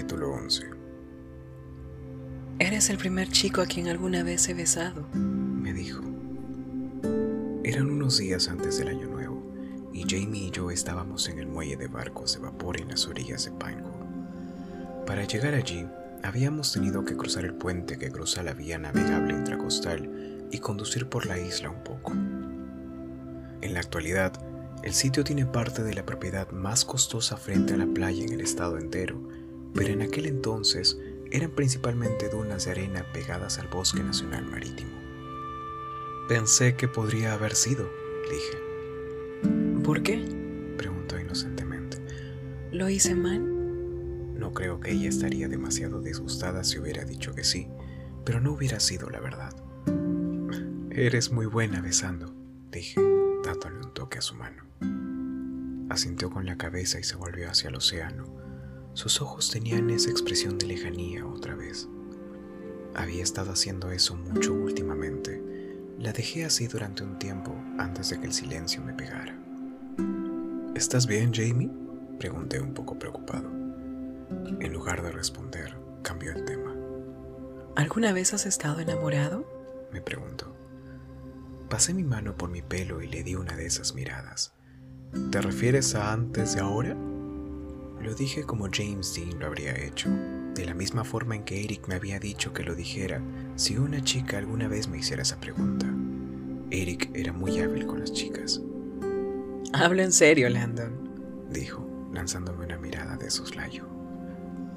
Capítulo 11 Eres el primer chico a quien alguna vez he besado, me dijo. Eran unos días antes del año nuevo y Jamie y yo estábamos en el muelle de barcos de vapor en las orillas de Pineville. Para llegar allí, habíamos tenido que cruzar el puente que cruza la vía navegable intracostal y conducir por la isla un poco. En la actualidad, el sitio tiene parte de la propiedad más costosa frente a la playa en el estado entero, pero en aquel entonces eran principalmente dunas de arena pegadas al bosque nacional marítimo. Pensé que podría haber sido, dije. ¿Por qué? Preguntó inocentemente. ¿Lo hice mal? No creo que ella estaría demasiado disgustada si hubiera dicho que sí, pero no hubiera sido la verdad. Eres muy buena besando, dije, dándole un toque a su mano. Asintió con la cabeza y se volvió hacia el océano. Sus ojos tenían esa expresión de lejanía otra vez. Había estado haciendo eso mucho últimamente. La dejé así durante un tiempo antes de que el silencio me pegara. ¿Estás bien, Jamie? Pregunté un poco preocupado. En lugar de responder, cambió el tema. ¿Alguna vez has estado enamorado? Me preguntó. Pasé mi mano por mi pelo y le di una de esas miradas. ¿Te refieres a antes de ahora? Lo dije como James Dean lo habría hecho, de la misma forma en que Eric me había dicho que lo dijera si una chica alguna vez me hiciera esa pregunta. Eric era muy hábil con las chicas. Hablo en serio, Landon, dijo, lanzándome una mirada de soslayo.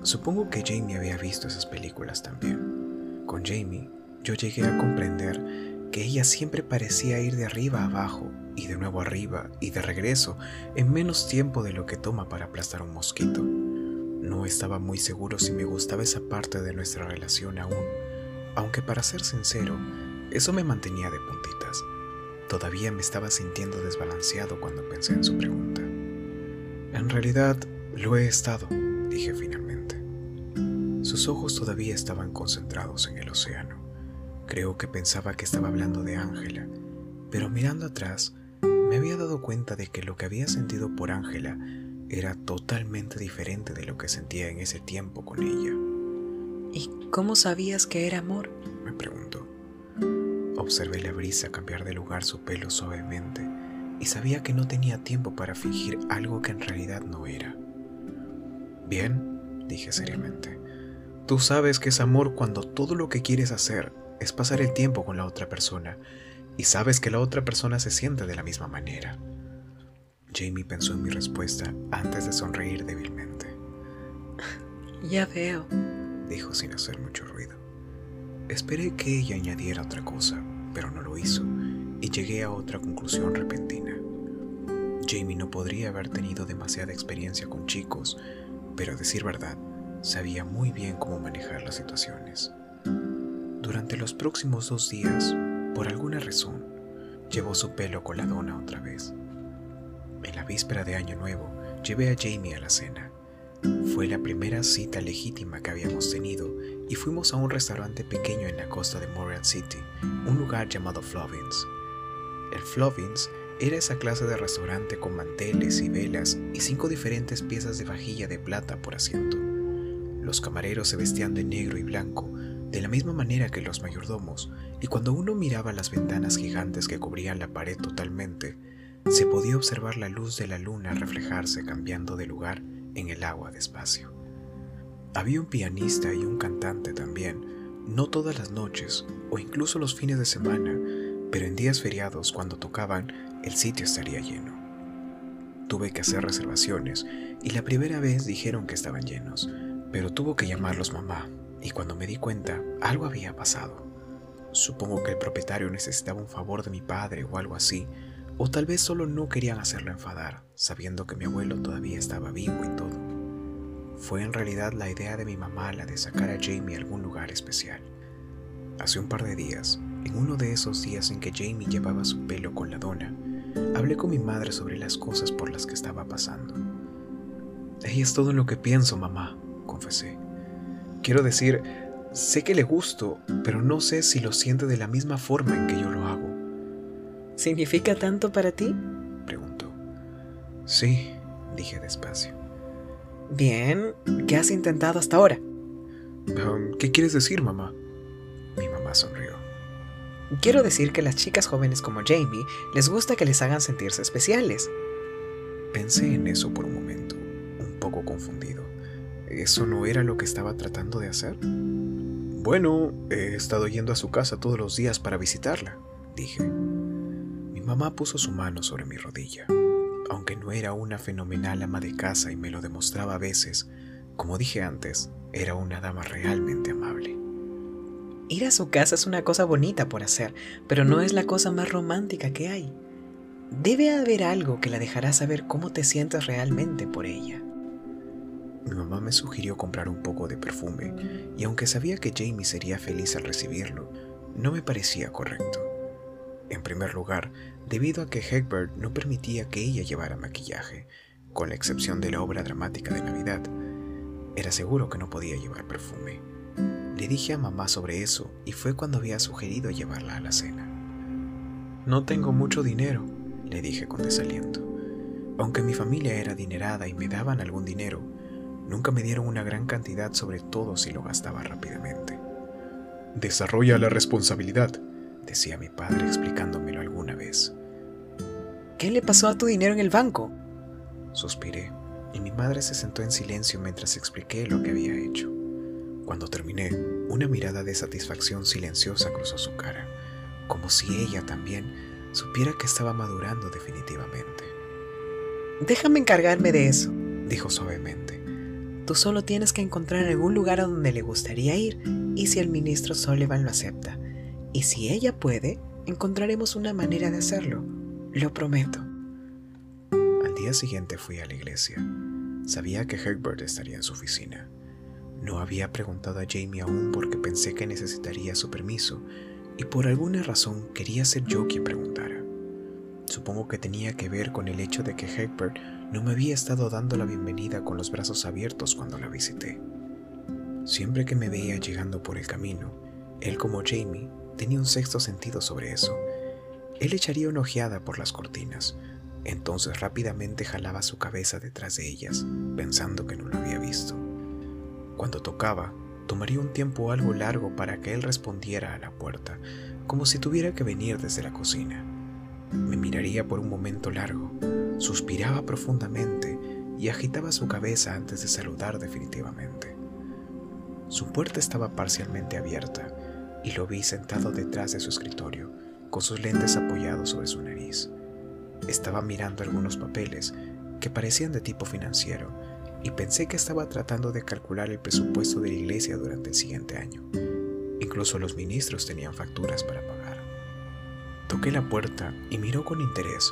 Supongo que Jamie había visto esas películas también. Con Jamie, yo llegué a comprender que ella siempre parecía ir de arriba a abajo y de nuevo arriba y de regreso en menos tiempo de lo que toma para aplastar un mosquito. No estaba muy seguro si me gustaba esa parte de nuestra relación aún, aunque para ser sincero, eso me mantenía de puntitas. Todavía me estaba sintiendo desbalanceado cuando pensé en su pregunta. En realidad, lo he estado, dije finalmente. Sus ojos todavía estaban concentrados en el océano. Creo que pensaba que estaba hablando de Ángela, pero mirando atrás me había dado cuenta de que lo que había sentido por Ángela era totalmente diferente de lo que sentía en ese tiempo con ella. ¿Y cómo sabías que era amor? me preguntó. Observé la brisa cambiar de lugar su pelo suavemente y sabía que no tenía tiempo para fingir algo que en realidad no era. Bien, dije seriamente, tú sabes que es amor cuando todo lo que quieres hacer es pasar el tiempo con la otra persona y sabes que la otra persona se siente de la misma manera. Jamie pensó en mi respuesta antes de sonreír débilmente. Ya veo, dijo sin hacer mucho ruido. Esperé que ella añadiera otra cosa, pero no lo hizo, y llegué a otra conclusión repentina. Jamie no podría haber tenido demasiada experiencia con chicos, pero a decir verdad, sabía muy bien cómo manejar las situaciones. Durante los próximos dos días, por alguna razón, llevó su pelo con la dona otra vez. En la víspera de Año Nuevo, llevé a Jamie a la cena. Fue la primera cita legítima que habíamos tenido y fuimos a un restaurante pequeño en la costa de Montreal City, un lugar llamado Flovins. El Flovins era esa clase de restaurante con manteles y velas y cinco diferentes piezas de vajilla de plata por asiento. Los camareros se vestían de negro y blanco, de la misma manera que los mayordomos, y cuando uno miraba las ventanas gigantes que cubrían la pared totalmente, se podía observar la luz de la luna reflejarse cambiando de lugar en el agua despacio. Había un pianista y un cantante también, no todas las noches o incluso los fines de semana, pero en días feriados cuando tocaban el sitio estaría lleno. Tuve que hacer reservaciones y la primera vez dijeron que estaban llenos, pero tuvo que llamarlos mamá y cuando me di cuenta, algo había pasado. Supongo que el propietario necesitaba un favor de mi padre o algo así, o tal vez solo no querían hacerlo enfadar, sabiendo que mi abuelo todavía estaba vivo y todo. Fue en realidad la idea de mi mamá la de sacar a Jamie a algún lugar especial. Hace un par de días, en uno de esos días en que Jamie llevaba su pelo con la dona, hablé con mi madre sobre las cosas por las que estaba pasando. Ella es todo lo que pienso, mamá, confesé. Quiero decir, sé que le gusto, pero no sé si lo siente de la misma forma en que yo lo hago. ¿Significa tanto para ti? Preguntó. Sí, dije despacio. Bien, ¿qué has intentado hasta ahora? Um, ¿Qué quieres decir, mamá? Mi mamá sonrió. Quiero decir que las chicas jóvenes como Jamie les gusta que les hagan sentirse especiales. Pensé en eso por un momento, un poco confundido. ¿Eso no era lo que estaba tratando de hacer? Bueno, he estado yendo a su casa todos los días para visitarla, dije. Mi mamá puso su mano sobre mi rodilla. Aunque no era una fenomenal ama de casa y me lo demostraba a veces, como dije antes, era una dama realmente amable. Ir a su casa es una cosa bonita por hacer, pero no es la cosa más romántica que hay. Debe haber algo que la dejará saber cómo te sientes realmente por ella. Mi mamá me sugirió comprar un poco de perfume, y aunque sabía que Jamie sería feliz al recibirlo, no me parecía correcto. En primer lugar, debido a que Hegbert no permitía que ella llevara maquillaje, con la excepción de la obra dramática de Navidad, era seguro que no podía llevar perfume. Le dije a mamá sobre eso y fue cuando había sugerido llevarla a la cena. No tengo mucho dinero, le dije con desaliento. Aunque mi familia era adinerada y me daban algún dinero, nunca me dieron una gran cantidad, sobre todo si lo gastaba rápidamente. Desarrolla la responsabilidad, decía mi padre explicándomelo alguna vez. ¿Qué le pasó a tu dinero en el banco? Suspiré, y mi madre se sentó en silencio mientras expliqué lo que había hecho. Cuando terminé, una mirada de satisfacción silenciosa cruzó su cara, como si ella también supiera que estaba madurando definitivamente. Déjame encargarme de eso, dijo suavemente. Tú solo tienes que encontrar algún lugar a donde le gustaría ir y si el ministro Sullivan lo acepta. Y si ella puede, encontraremos una manera de hacerlo. Lo prometo. Al día siguiente fui a la iglesia. Sabía que Herbert estaría en su oficina. No había preguntado a Jamie aún porque pensé que necesitaría su permiso y por alguna razón quería ser yo quien preguntara. Supongo que tenía que ver con el hecho de que Hegbert no me había estado dando la bienvenida con los brazos abiertos cuando la visité. Siempre que me veía llegando por el camino, él como Jamie tenía un sexto sentido sobre eso. Él echaría una ojeada por las cortinas, entonces rápidamente jalaba su cabeza detrás de ellas, pensando que no lo había visto. Cuando tocaba, tomaría un tiempo algo largo para que él respondiera a la puerta, como si tuviera que venir desde la cocina. Me miraría por un momento largo, suspiraba profundamente y agitaba su cabeza antes de saludar definitivamente. Su puerta estaba parcialmente abierta y lo vi sentado detrás de su escritorio, con sus lentes apoyados sobre su nariz. Estaba mirando algunos papeles que parecían de tipo financiero y pensé que estaba tratando de calcular el presupuesto de la iglesia durante el siguiente año. Incluso los ministros tenían facturas para pagar. Toqué la puerta y miró con interés,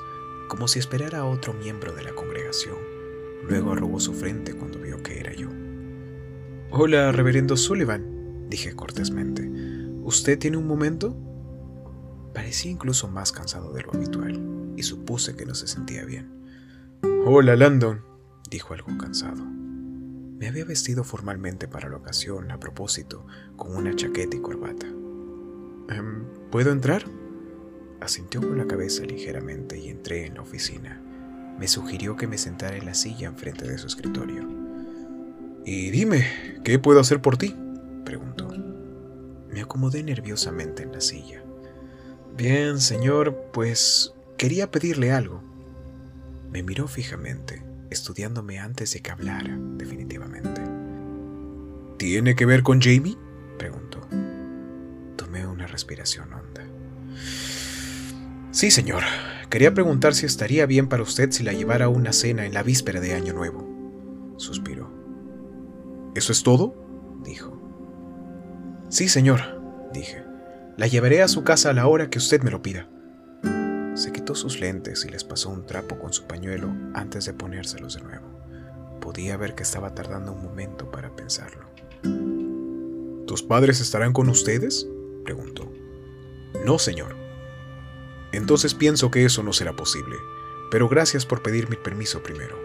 como si esperara a otro miembro de la congregación. Luego arrugó su frente cuando vio que era yo. Hola, reverendo Sullivan, dije cortésmente. ¿Usted tiene un momento? Parecía incluso más cansado de lo habitual, y supuse que no se sentía bien. Hola, Landon, dijo algo cansado. Me había vestido formalmente para la ocasión, a propósito, con una chaqueta y corbata. Em, ¿Puedo entrar? Asintió con la cabeza ligeramente y entré en la oficina. Me sugirió que me sentara en la silla enfrente de su escritorio. Y dime, ¿qué puedo hacer por ti? preguntó. Me acomodé nerviosamente en la silla. Bien, señor, pues quería pedirle algo. Me miró fijamente estudiándome antes de que hablara, definitivamente. ¿Tiene que ver con Jamie? preguntó. Tomé una respiración. Sí, señor. Quería preguntar si estaría bien para usted si la llevara a una cena en la víspera de Año Nuevo. Suspiró. ¿Eso es todo? dijo. Sí, señor, dije. La llevaré a su casa a la hora que usted me lo pida. Se quitó sus lentes y les pasó un trapo con su pañuelo antes de ponérselos de nuevo. Podía ver que estaba tardando un momento para pensarlo. ¿Tus padres estarán con ustedes? preguntó. No, señor. Entonces pienso que eso no será posible, pero gracias por pedirme permiso primero.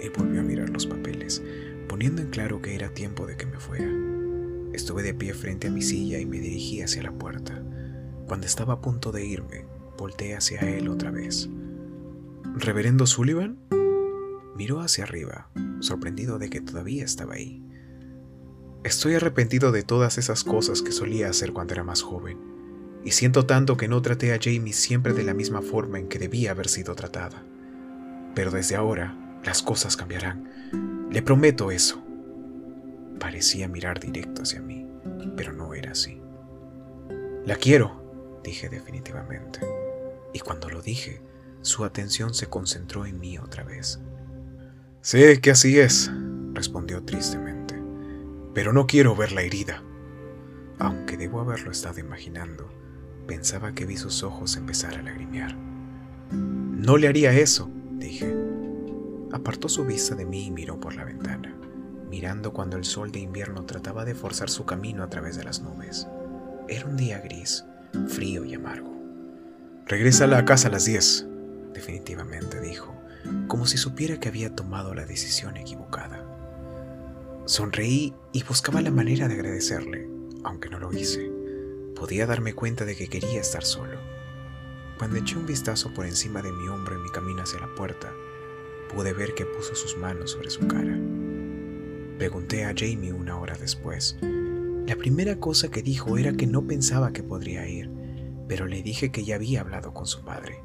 Él volvió a mirar los papeles, poniendo en claro que era tiempo de que me fuera. Estuve de pie frente a mi silla y me dirigí hacia la puerta. Cuando estaba a punto de irme, Volté hacia él otra vez. ¿Reverendo Sullivan? Miró hacia arriba, sorprendido de que todavía estaba ahí. Estoy arrepentido de todas esas cosas que solía hacer cuando era más joven, y siento tanto que no traté a Jamie siempre de la misma forma en que debía haber sido tratada. Pero desde ahora las cosas cambiarán. Le prometo eso. Parecía mirar directo hacia mí, pero no era así. La quiero, dije definitivamente. Y cuando lo dije, su atención se concentró en mí otra vez. Sé que así es, respondió tristemente, pero no quiero verla herida. Aunque debo haberlo estado imaginando, pensaba que vi sus ojos empezar a lagrimear. No le haría eso, dije. Apartó su vista de mí y miró por la ventana, mirando cuando el sol de invierno trataba de forzar su camino a través de las nubes. Era un día gris, frío y amargo. Regresa a casa a las 10, definitivamente dijo, como si supiera que había tomado la decisión equivocada. Sonreí y buscaba la manera de agradecerle, aunque no lo hice. Podía darme cuenta de que quería estar solo. Cuando eché un vistazo por encima de mi hombro en mi camino hacia la puerta, pude ver que puso sus manos sobre su cara. Pregunté a Jamie una hora después. La primera cosa que dijo era que no pensaba que podría ir, pero le dije que ya había hablado con su padre.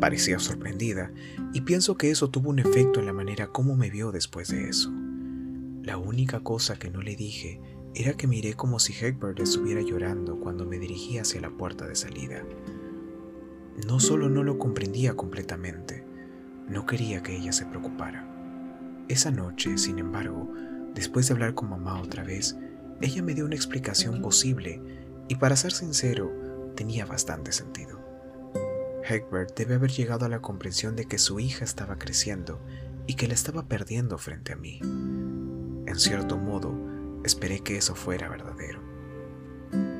Parecía sorprendida y pienso que eso tuvo un efecto en la manera como me vio después de eso. La única cosa que no le dije era que miré como si Hegbert estuviera llorando cuando me dirigía hacia la puerta de salida. No solo no lo comprendía completamente, no quería que ella se preocupara. Esa noche, sin embargo, después de hablar con mamá otra vez, ella me dio una explicación posible y para ser sincero, tenía bastante sentido. Hegbert debe haber llegado a la comprensión de que su hija estaba creciendo y que la estaba perdiendo frente a mí. En cierto modo, esperé que eso fuera verdadero.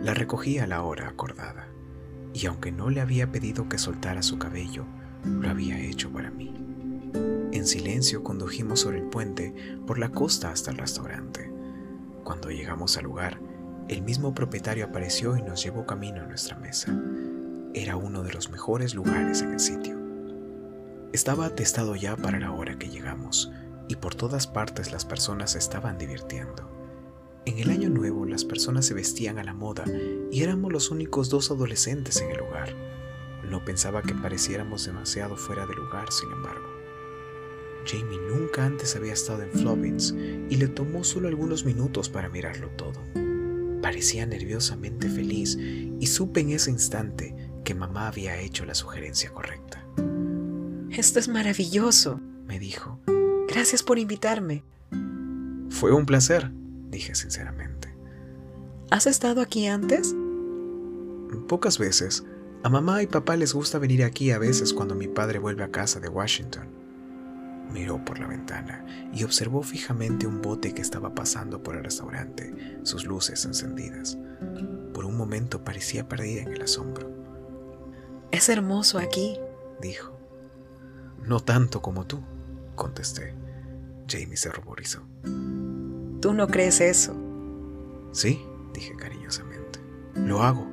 La recogí a la hora acordada, y aunque no le había pedido que soltara su cabello, lo había hecho para mí. En silencio condujimos sobre el puente por la costa hasta el restaurante. Cuando llegamos al lugar, el mismo propietario apareció y nos llevó camino a nuestra mesa era uno de los mejores lugares en el sitio. Estaba atestado ya para la hora que llegamos y por todas partes las personas se estaban divirtiendo. En el año nuevo las personas se vestían a la moda y éramos los únicos dos adolescentes en el lugar. No pensaba que pareciéramos demasiado fuera de lugar, sin embargo. Jamie nunca antes había estado en Flobbins y le tomó solo algunos minutos para mirarlo todo. Parecía nerviosamente feliz y supe en ese instante que mamá había hecho la sugerencia correcta. Esto es maravilloso, me dijo. Gracias por invitarme. Fue un placer, dije sinceramente. ¿Has estado aquí antes? Pocas veces. A mamá y papá les gusta venir aquí a veces cuando mi padre vuelve a casa de Washington. Miró por la ventana y observó fijamente un bote que estaba pasando por el restaurante, sus luces encendidas. Por un momento parecía perdida en el asombro. Es hermoso aquí, dijo. No tanto como tú, contesté. Jamie se ruborizó. ¿Tú no crees eso? Sí, dije cariñosamente. Lo hago.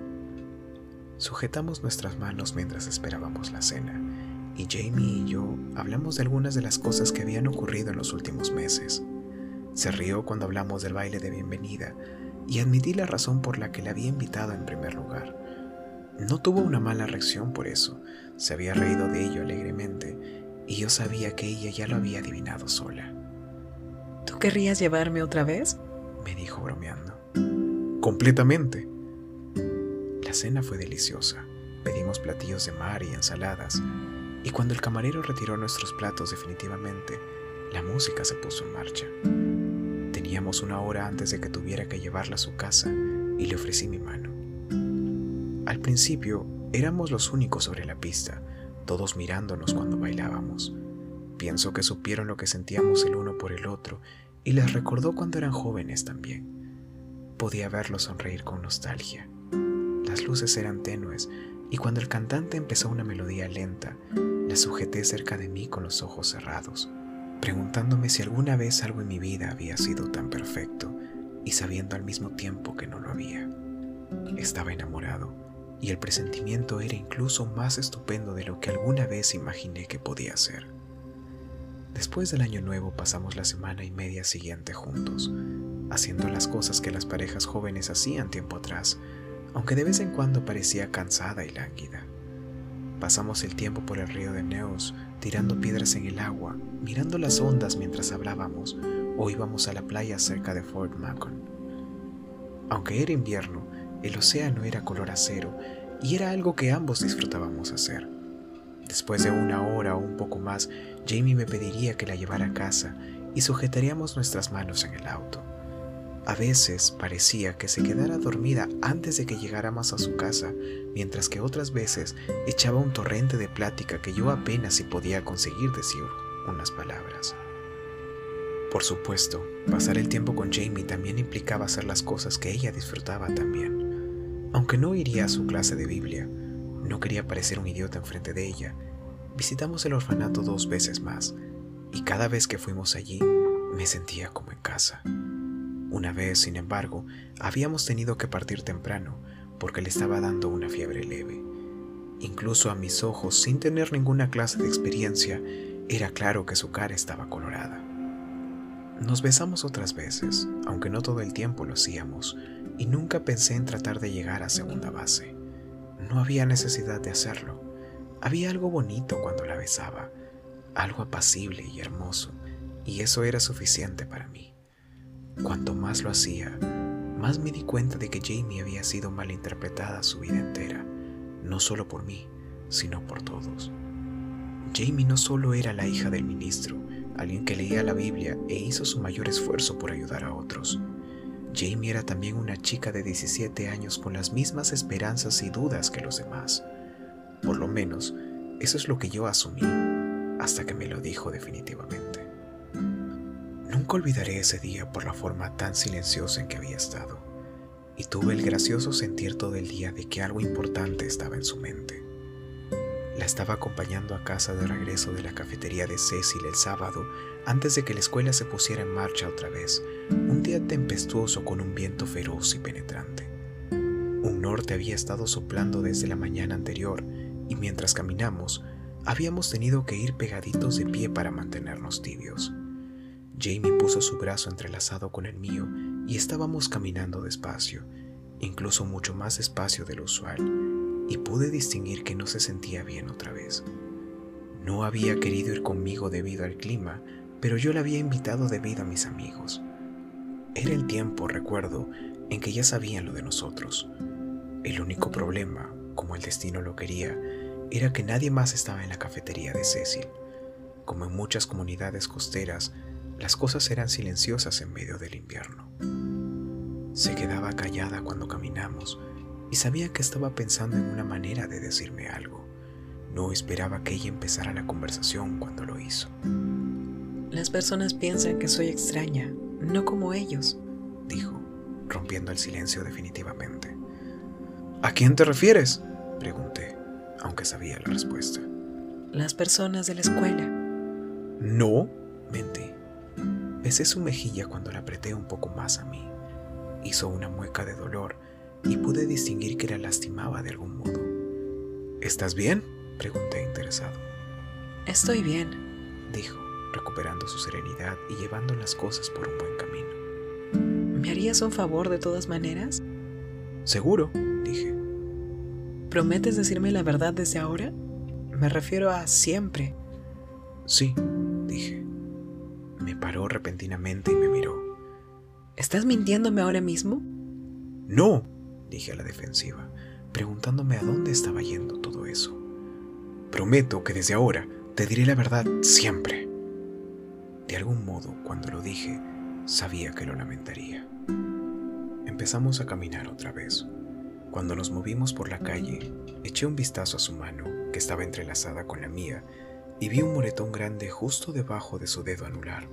Sujetamos nuestras manos mientras esperábamos la cena, y Jamie y yo hablamos de algunas de las cosas que habían ocurrido en los últimos meses. Se rió cuando hablamos del baile de bienvenida, y admití la razón por la que la había invitado en primer lugar. No tuvo una mala reacción por eso, se había reído de ello alegremente, y yo sabía que ella ya lo había adivinado sola. ¿Tú querrías llevarme otra vez? me dijo bromeando. Completamente. La cena fue deliciosa. Pedimos platillos de mar y ensaladas, y cuando el camarero retiró nuestros platos definitivamente, la música se puso en marcha. Teníamos una hora antes de que tuviera que llevarla a su casa y le ofrecí mi mano. Al principio éramos los únicos sobre la pista, todos mirándonos cuando bailábamos. Pienso que supieron lo que sentíamos el uno por el otro y les recordó cuando eran jóvenes también. Podía verlos sonreír con nostalgia. Las luces eran tenues y cuando el cantante empezó una melodía lenta, la sujeté cerca de mí con los ojos cerrados, preguntándome si alguna vez algo en mi vida había sido tan perfecto y sabiendo al mismo tiempo que no lo había. Estaba enamorado y el presentimiento era incluso más estupendo de lo que alguna vez imaginé que podía ser. Después del año nuevo pasamos la semana y media siguiente juntos, haciendo las cosas que las parejas jóvenes hacían tiempo atrás, aunque de vez en cuando parecía cansada y lánguida. Pasamos el tiempo por el río de Neos, tirando piedras en el agua, mirando las ondas mientras hablábamos, o íbamos a la playa cerca de Fort Macon. Aunque era invierno, el océano era color acero y era algo que ambos disfrutábamos hacer. Después de una hora o un poco más, Jamie me pediría que la llevara a casa y sujetaríamos nuestras manos en el auto. A veces parecía que se quedara dormida antes de que llegáramos a su casa, mientras que otras veces echaba un torrente de plática que yo apenas si podía conseguir decir unas palabras. Por supuesto, pasar el tiempo con Jamie también implicaba hacer las cosas que ella disfrutaba también. Aunque no iría a su clase de Biblia, no quería parecer un idiota enfrente de ella. Visitamos el orfanato dos veces más, y cada vez que fuimos allí me sentía como en casa. Una vez, sin embargo, habíamos tenido que partir temprano porque le estaba dando una fiebre leve. Incluso a mis ojos, sin tener ninguna clase de experiencia, era claro que su cara estaba colorada. Nos besamos otras veces, aunque no todo el tiempo lo hacíamos, y nunca pensé en tratar de llegar a segunda base. No había necesidad de hacerlo. Había algo bonito cuando la besaba, algo apacible y hermoso, y eso era suficiente para mí. Cuanto más lo hacía, más me di cuenta de que Jamie había sido malinterpretada su vida entera, no solo por mí, sino por todos. Jamie no solo era la hija del ministro, alguien que leía la Biblia e hizo su mayor esfuerzo por ayudar a otros. Jamie era también una chica de 17 años con las mismas esperanzas y dudas que los demás. Por lo menos, eso es lo que yo asumí, hasta que me lo dijo definitivamente. Nunca olvidaré ese día por la forma tan silenciosa en que había estado, y tuve el gracioso sentir todo el día de que algo importante estaba en su mente. La estaba acompañando a casa de regreso de la cafetería de Cecil el sábado antes de que la escuela se pusiera en marcha otra vez, un día tempestuoso con un viento feroz y penetrante. Un norte había estado soplando desde la mañana anterior y mientras caminamos habíamos tenido que ir pegaditos de pie para mantenernos tibios. Jamie puso su brazo entrelazado con el mío y estábamos caminando despacio, incluso mucho más despacio de lo usual y pude distinguir que no se sentía bien otra vez. No había querido ir conmigo debido al clima, pero yo la había invitado debido a mis amigos. Era el tiempo, recuerdo, en que ya sabían lo de nosotros. El único problema, como el destino lo quería, era que nadie más estaba en la cafetería de Cecil. Como en muchas comunidades costeras, las cosas eran silenciosas en medio del invierno. Se quedaba callada cuando caminamos, y sabía que estaba pensando en una manera de decirme algo. No esperaba que ella empezara la conversación cuando lo hizo. Las personas piensan que soy extraña, no como ellos, dijo, rompiendo el silencio definitivamente. ¿A quién te refieres? pregunté, aunque sabía la respuesta. Las personas de la escuela. No, mentí. Besé su mejilla cuando la apreté un poco más a mí. Hizo una mueca de dolor y pude distinguir que la lastimaba de algún modo. ¿Estás bien? pregunté interesado. Estoy bien, dijo, recuperando su serenidad y llevando las cosas por un buen camino. ¿Me harías un favor de todas maneras? Seguro, dije. ¿Prometes decirme la verdad desde ahora? Me refiero a siempre. Sí, dije. Me paró repentinamente y me miró. ¿Estás mintiéndome ahora mismo? No, dije a la defensiva, preguntándome a dónde estaba yendo todo eso. Prometo que desde ahora te diré la verdad siempre. De algún modo, cuando lo dije, sabía que lo lamentaría. Empezamos a caminar otra vez. Cuando nos movimos por la calle, eché un vistazo a su mano, que estaba entrelazada con la mía, y vi un moretón grande justo debajo de su dedo anular.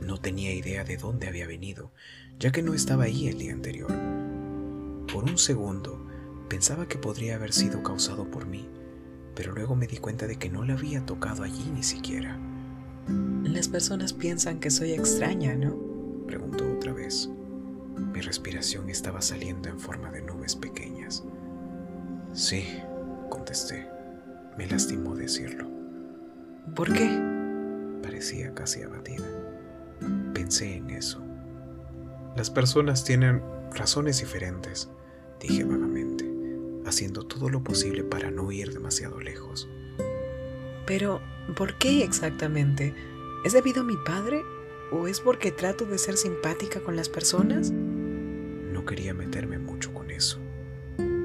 No tenía idea de dónde había venido, ya que no estaba ahí el día anterior por un segundo pensaba que podría haber sido causado por mí, pero luego me di cuenta de que no le había tocado allí ni siquiera. Las personas piensan que soy extraña, ¿no? Preguntó otra vez. Mi respiración estaba saliendo en forma de nubes pequeñas. Sí, contesté. Me lastimó decirlo. ¿Por qué? parecía casi abatida. Pensé en eso. Las personas tienen razones diferentes, dije vagamente, haciendo todo lo posible para no ir demasiado lejos. Pero, ¿por qué exactamente? ¿Es debido a mi padre? ¿O es porque trato de ser simpática con las personas? No quería meterme mucho con eso.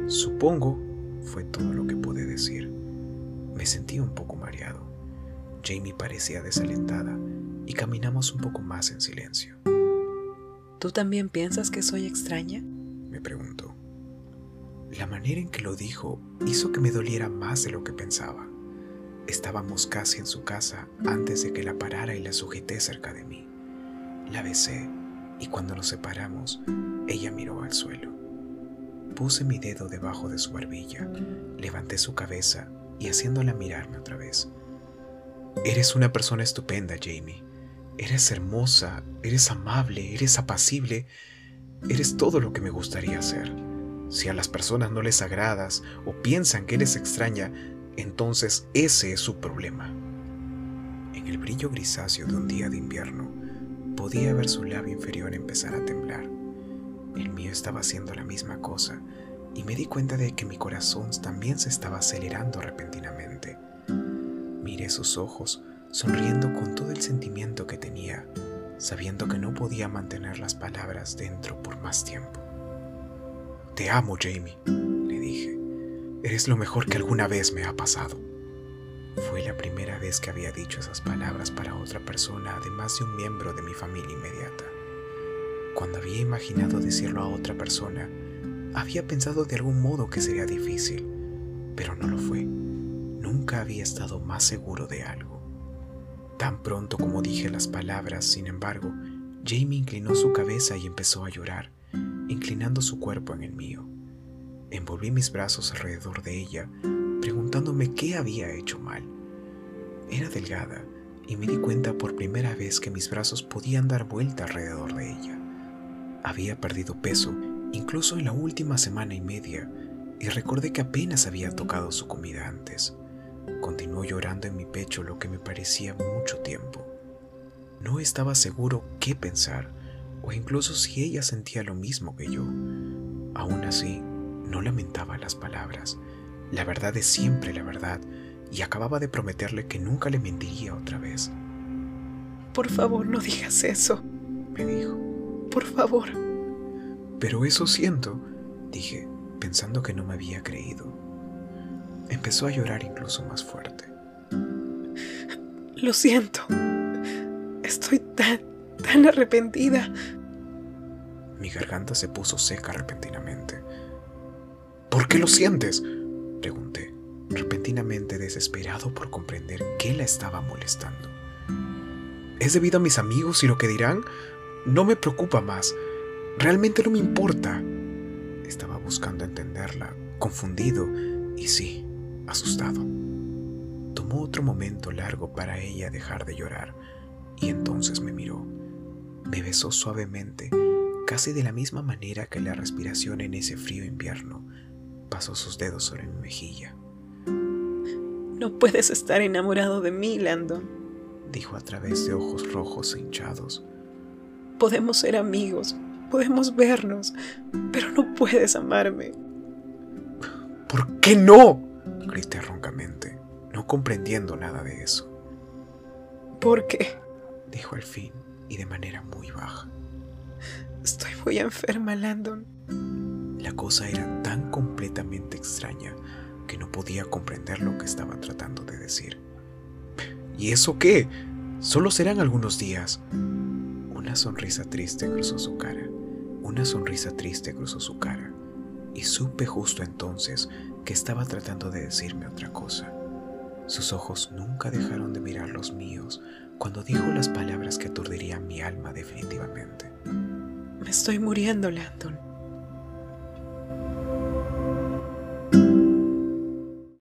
Supongo fue todo lo que pude decir. Me sentí un poco mareado. Jamie parecía desalentada y caminamos un poco más en silencio. ¿Tú también piensas que soy extraña? Me preguntó. La manera en que lo dijo hizo que me doliera más de lo que pensaba. Estábamos casi en su casa antes de que la parara y la sujeté cerca de mí. La besé y cuando nos separamos, ella miró al suelo. Puse mi dedo debajo de su barbilla, levanté su cabeza y haciéndola mirarme otra vez. Eres una persona estupenda, Jamie. Eres hermosa, eres amable, eres apacible, eres todo lo que me gustaría ser. Si a las personas no les agradas o piensan que eres extraña, entonces ese es su problema. En el brillo grisáceo de un día de invierno, podía ver su labio inferior empezar a temblar. El mío estaba haciendo la misma cosa y me di cuenta de que mi corazón también se estaba acelerando repentinamente. Miré sus ojos sonriendo con todo el sentimiento que tenía, sabiendo que no podía mantener las palabras dentro por más tiempo. Te amo, Jamie, le dije. Eres lo mejor que alguna vez me ha pasado. Fue la primera vez que había dicho esas palabras para otra persona, además de un miembro de mi familia inmediata. Cuando había imaginado decirlo a otra persona, había pensado de algún modo que sería difícil, pero no lo fue. Nunca había estado más seguro de algo. Tan pronto como dije las palabras, sin embargo, Jamie inclinó su cabeza y empezó a llorar, inclinando su cuerpo en el mío. Envolví mis brazos alrededor de ella, preguntándome qué había hecho mal. Era delgada y me di cuenta por primera vez que mis brazos podían dar vuelta alrededor de ella. Había perdido peso incluso en la última semana y media y recordé que apenas había tocado su comida antes. Continuó llorando en mi pecho lo que me parecía mucho tiempo. No estaba seguro qué pensar, o incluso si ella sentía lo mismo que yo. Aún así, no lamentaba las palabras. La verdad es siempre la verdad, y acababa de prometerle que nunca le mentiría otra vez. Por favor, no digas eso, me dijo. Por favor. Pero eso siento, dije, pensando que no me había creído. Empezó a llorar incluso más fuerte. Lo siento. Estoy tan, tan arrepentida. Mi garganta se puso seca repentinamente. ¿Por qué lo sientes? Pregunté, repentinamente desesperado por comprender qué la estaba molestando. ¿Es debido a mis amigos y lo que dirán? No me preocupa más. Realmente no me importa. Estaba buscando entenderla, confundido, y sí, asustado. Tomó otro momento largo para ella dejar de llorar y entonces me miró. Me besó suavemente, casi de la misma manera que la respiración en ese frío invierno. Pasó sus dedos sobre mi mejilla. No puedes estar enamorado de mí, Landon, dijo a través de ojos rojos e hinchados. Podemos ser amigos, podemos vernos, pero no puedes amarme. ¿Por qué no? grité roncamente, no comprendiendo nada de eso. ¿Por qué? dijo al fin y de manera muy baja. Estoy muy enferma, Landon. La cosa era tan completamente extraña que no podía comprender lo que estaba tratando de decir. ¿Y eso qué? Solo serán algunos días. Una sonrisa triste cruzó su cara. Una sonrisa triste cruzó su cara. Y supe justo entonces que estaba tratando de decirme otra cosa. Sus ojos nunca dejaron de mirar los míos cuando dijo las palabras que aturdirían mi alma definitivamente. Me estoy muriendo, Landon.